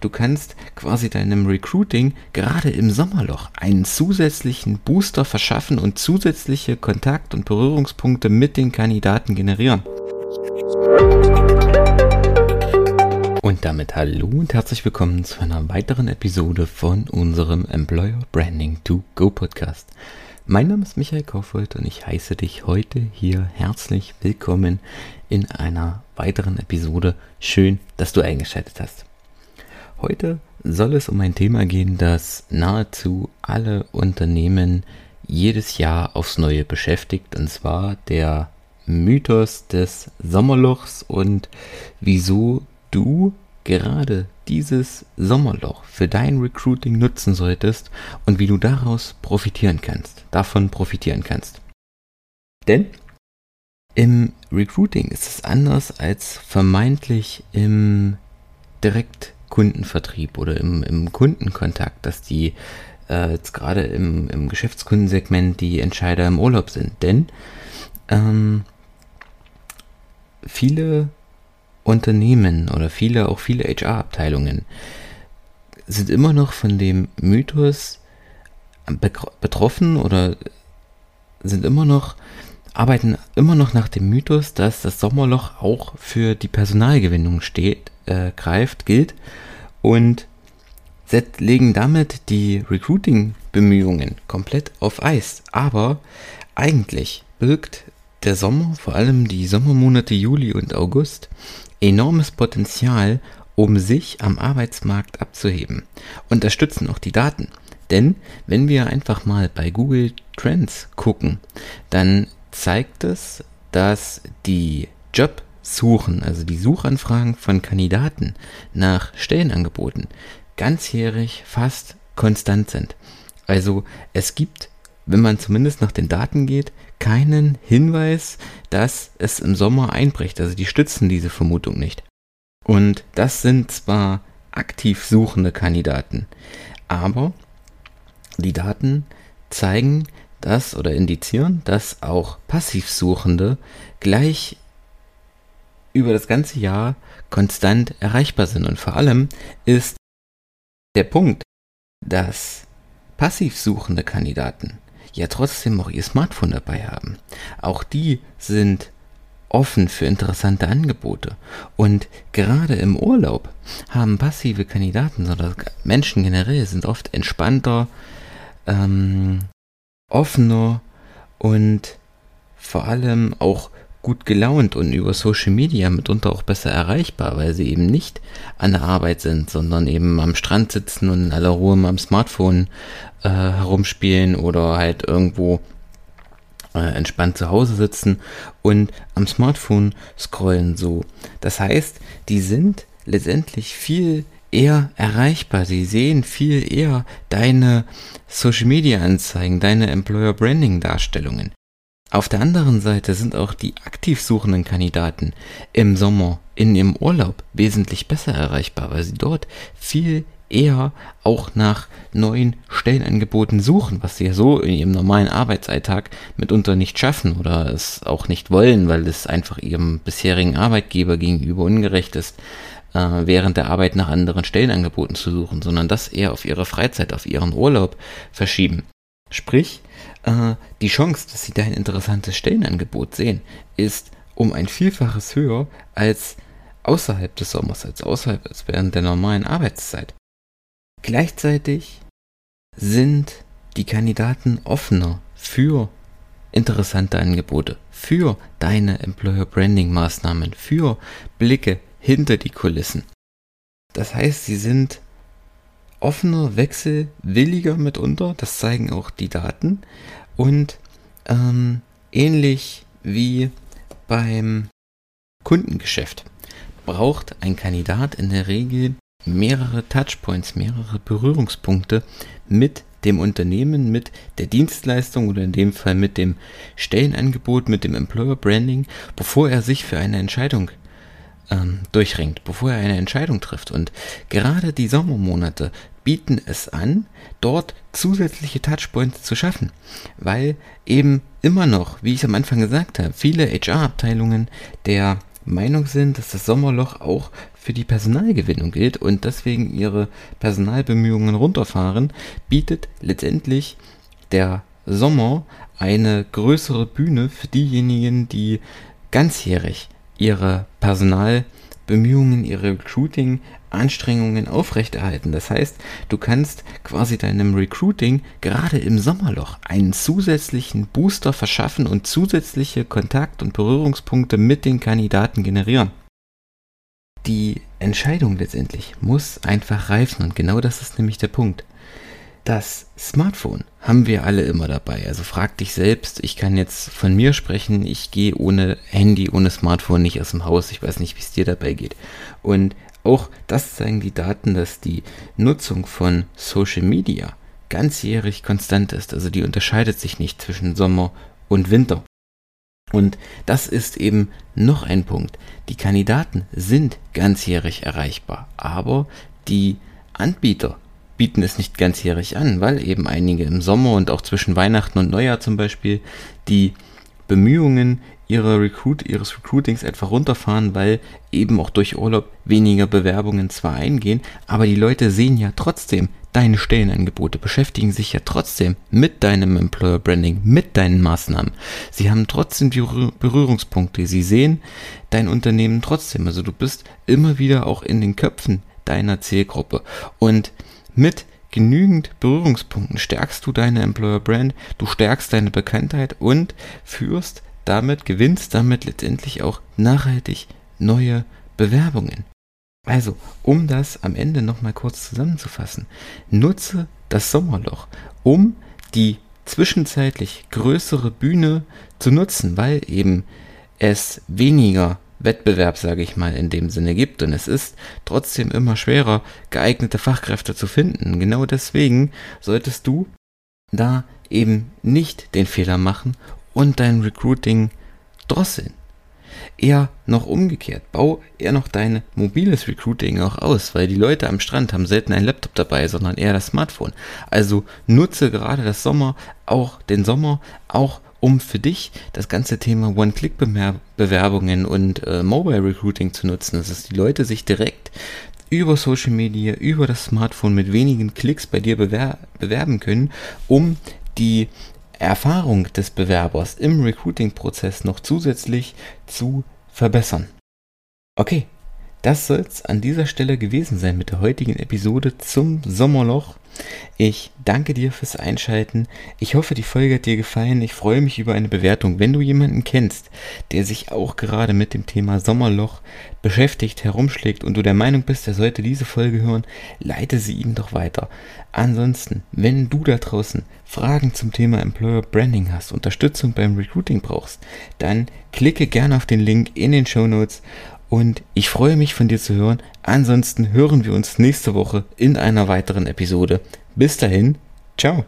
Du kannst quasi deinem Recruiting gerade im Sommerloch einen zusätzlichen Booster verschaffen und zusätzliche Kontakt- und Berührungspunkte mit den Kandidaten generieren. Und damit hallo und herzlich willkommen zu einer weiteren Episode von unserem Employer Branding to Go Podcast. Mein Name ist Michael Kaufhold und ich heiße dich heute hier herzlich willkommen in einer weiteren Episode. Schön, dass du eingeschaltet hast. Heute soll es um ein Thema gehen, das nahezu alle Unternehmen jedes Jahr aufs Neue beschäftigt, und zwar der Mythos des Sommerlochs und wieso du gerade dieses Sommerloch für dein Recruiting nutzen solltest und wie du daraus profitieren kannst, davon profitieren kannst. Denn im Recruiting ist es anders als vermeintlich im direkt Kundenvertrieb oder im, im Kundenkontakt, dass die äh, jetzt gerade im, im Geschäftskundensegment die Entscheider im Urlaub sind. Denn ähm, viele Unternehmen oder viele, auch viele HR-Abteilungen sind immer noch von dem Mythos betroffen oder sind immer noch, arbeiten immer noch nach dem Mythos, dass das Sommerloch auch für die Personalgewinnung steht, äh, greift, gilt und legen damit die Recruiting-Bemühungen komplett auf Eis. Aber eigentlich birgt der Sommer, vor allem die Sommermonate Juli und August, enormes Potenzial, um sich am Arbeitsmarkt abzuheben. Unterstützen auch die Daten. Denn wenn wir einfach mal bei Google Trends gucken, dann zeigt es, dass die Job Suchen, also die Suchanfragen von Kandidaten nach Stellenangeboten, ganzjährig fast konstant sind. Also es gibt, wenn man zumindest nach den Daten geht, keinen Hinweis, dass es im Sommer einbricht. Also die stützen diese Vermutung nicht. Und das sind zwar aktiv suchende Kandidaten, aber die Daten zeigen das oder indizieren, dass auch Passivsuchende gleich über das ganze Jahr konstant erreichbar sind. Und vor allem ist der Punkt, dass passiv suchende Kandidaten ja trotzdem auch ihr Smartphone dabei haben. Auch die sind offen für interessante Angebote. Und gerade im Urlaub haben passive Kandidaten oder Menschen generell sind oft entspannter, ähm, offener und vor allem auch gut gelaunt und über Social Media mitunter auch besser erreichbar, weil sie eben nicht an der Arbeit sind, sondern eben am Strand sitzen und in aller Ruhe am Smartphone äh, herumspielen oder halt irgendwo äh, entspannt zu Hause sitzen und am Smartphone scrollen so. Das heißt, die sind letztendlich viel eher erreichbar. Sie sehen viel eher deine Social Media Anzeigen, deine Employer Branding Darstellungen. Auf der anderen Seite sind auch die aktiv suchenden Kandidaten im Sommer in ihrem Urlaub wesentlich besser erreichbar, weil sie dort viel eher auch nach neuen Stellenangeboten suchen, was sie ja so in ihrem normalen Arbeitsalltag mitunter nicht schaffen oder es auch nicht wollen, weil es einfach ihrem bisherigen Arbeitgeber gegenüber ungerecht ist, äh, während der Arbeit nach anderen Stellenangeboten zu suchen, sondern das eher auf ihre Freizeit, auf ihren Urlaub verschieben. Sprich, äh, die Chance, dass sie da ein interessantes Stellenangebot sehen, ist um ein Vielfaches höher als außerhalb des Sommers, als außerhalb als während der normalen Arbeitszeit. Gleichzeitig sind die Kandidaten offener für interessante Angebote, für deine Employer Branding Maßnahmen, für Blicke hinter die Kulissen. Das heißt, sie sind offener, wechselwilliger mitunter, das zeigen auch die Daten. Und ähm, ähnlich wie beim Kundengeschäft braucht ein Kandidat in der Regel mehrere Touchpoints, mehrere Berührungspunkte mit dem Unternehmen, mit der Dienstleistung oder in dem Fall mit dem Stellenangebot, mit dem Employer Branding, bevor er sich für eine Entscheidung ähm, durchringt, bevor er eine Entscheidung trifft. Und gerade die Sommermonate bieten es an, dort zusätzliche Touchpoints zu schaffen, weil eben immer noch, wie ich am Anfang gesagt habe, viele HR-Abteilungen der Meinung sind, dass das Sommerloch auch für die Personalgewinnung gilt und deswegen ihre Personalbemühungen runterfahren, bietet letztendlich der Sommer eine größere Bühne für diejenigen, die ganzjährig ihre Personalbemühungen, ihre Recruiting-Anstrengungen aufrechterhalten. Das heißt, du kannst quasi deinem Recruiting gerade im Sommerloch einen zusätzlichen Booster verschaffen und zusätzliche Kontakt- und Berührungspunkte mit den Kandidaten generieren. Die Entscheidung letztendlich muss einfach reifen und genau das ist nämlich der Punkt. Das Smartphone haben wir alle immer dabei. Also frag dich selbst, ich kann jetzt von mir sprechen, ich gehe ohne Handy, ohne Smartphone nicht aus dem Haus. Ich weiß nicht, wie es dir dabei geht. Und auch das zeigen die Daten, dass die Nutzung von Social Media ganzjährig konstant ist. Also die unterscheidet sich nicht zwischen Sommer und Winter. Und das ist eben noch ein Punkt. Die Kandidaten sind ganzjährig erreichbar, aber die Anbieter bieten es nicht ganzjährig an, weil eben einige im Sommer und auch zwischen Weihnachten und Neujahr zum Beispiel die Bemühungen ihrer Recruit, ihres Recruitings etwa runterfahren, weil eben auch durch Urlaub weniger Bewerbungen zwar eingehen, aber die Leute sehen ja trotzdem deine Stellenangebote, beschäftigen sich ja trotzdem mit deinem Employer Branding, mit deinen Maßnahmen. Sie haben trotzdem die Berührungspunkte, sie sehen dein Unternehmen trotzdem. Also du bist immer wieder auch in den Köpfen deiner Zielgruppe und mit genügend Berührungspunkten stärkst du deine Employer Brand, du stärkst deine Bekanntheit und führst damit, gewinnst damit letztendlich auch nachhaltig neue Bewerbungen. Also, um das am Ende nochmal kurz zusammenzufassen, nutze das Sommerloch, um die zwischenzeitlich größere Bühne zu nutzen, weil eben es weniger Wettbewerb, sage ich mal, in dem Sinne gibt. Und es ist trotzdem immer schwerer, geeignete Fachkräfte zu finden. Genau deswegen solltest du da eben nicht den Fehler machen und dein Recruiting drosseln. Eher noch umgekehrt, bau eher noch dein mobiles Recruiting auch aus, weil die Leute am Strand haben selten ein Laptop dabei, sondern eher das Smartphone. Also nutze gerade das Sommer, auch den Sommer, auch um für dich das ganze Thema One-Click-Bewerbungen und äh, Mobile Recruiting zu nutzen, dass es die Leute sich direkt über Social Media, über das Smartphone mit wenigen Klicks bei dir bewer bewerben können, um die Erfahrung des Bewerbers im Recruiting-Prozess noch zusätzlich zu verbessern. Okay, das soll es an dieser Stelle gewesen sein mit der heutigen Episode zum Sommerloch. Ich danke dir fürs Einschalten. Ich hoffe, die Folge hat dir gefallen. Ich freue mich über eine Bewertung. Wenn du jemanden kennst, der sich auch gerade mit dem Thema Sommerloch beschäftigt, herumschlägt und du der Meinung bist, er sollte diese Folge hören, leite sie ihm doch weiter. Ansonsten, wenn du da draußen Fragen zum Thema Employer Branding hast, Unterstützung beim Recruiting brauchst, dann klicke gerne auf den Link in den Show Notes und ich freue mich von dir zu hören. Ansonsten hören wir uns nächste Woche in einer weiteren Episode. Bis dahin, ciao.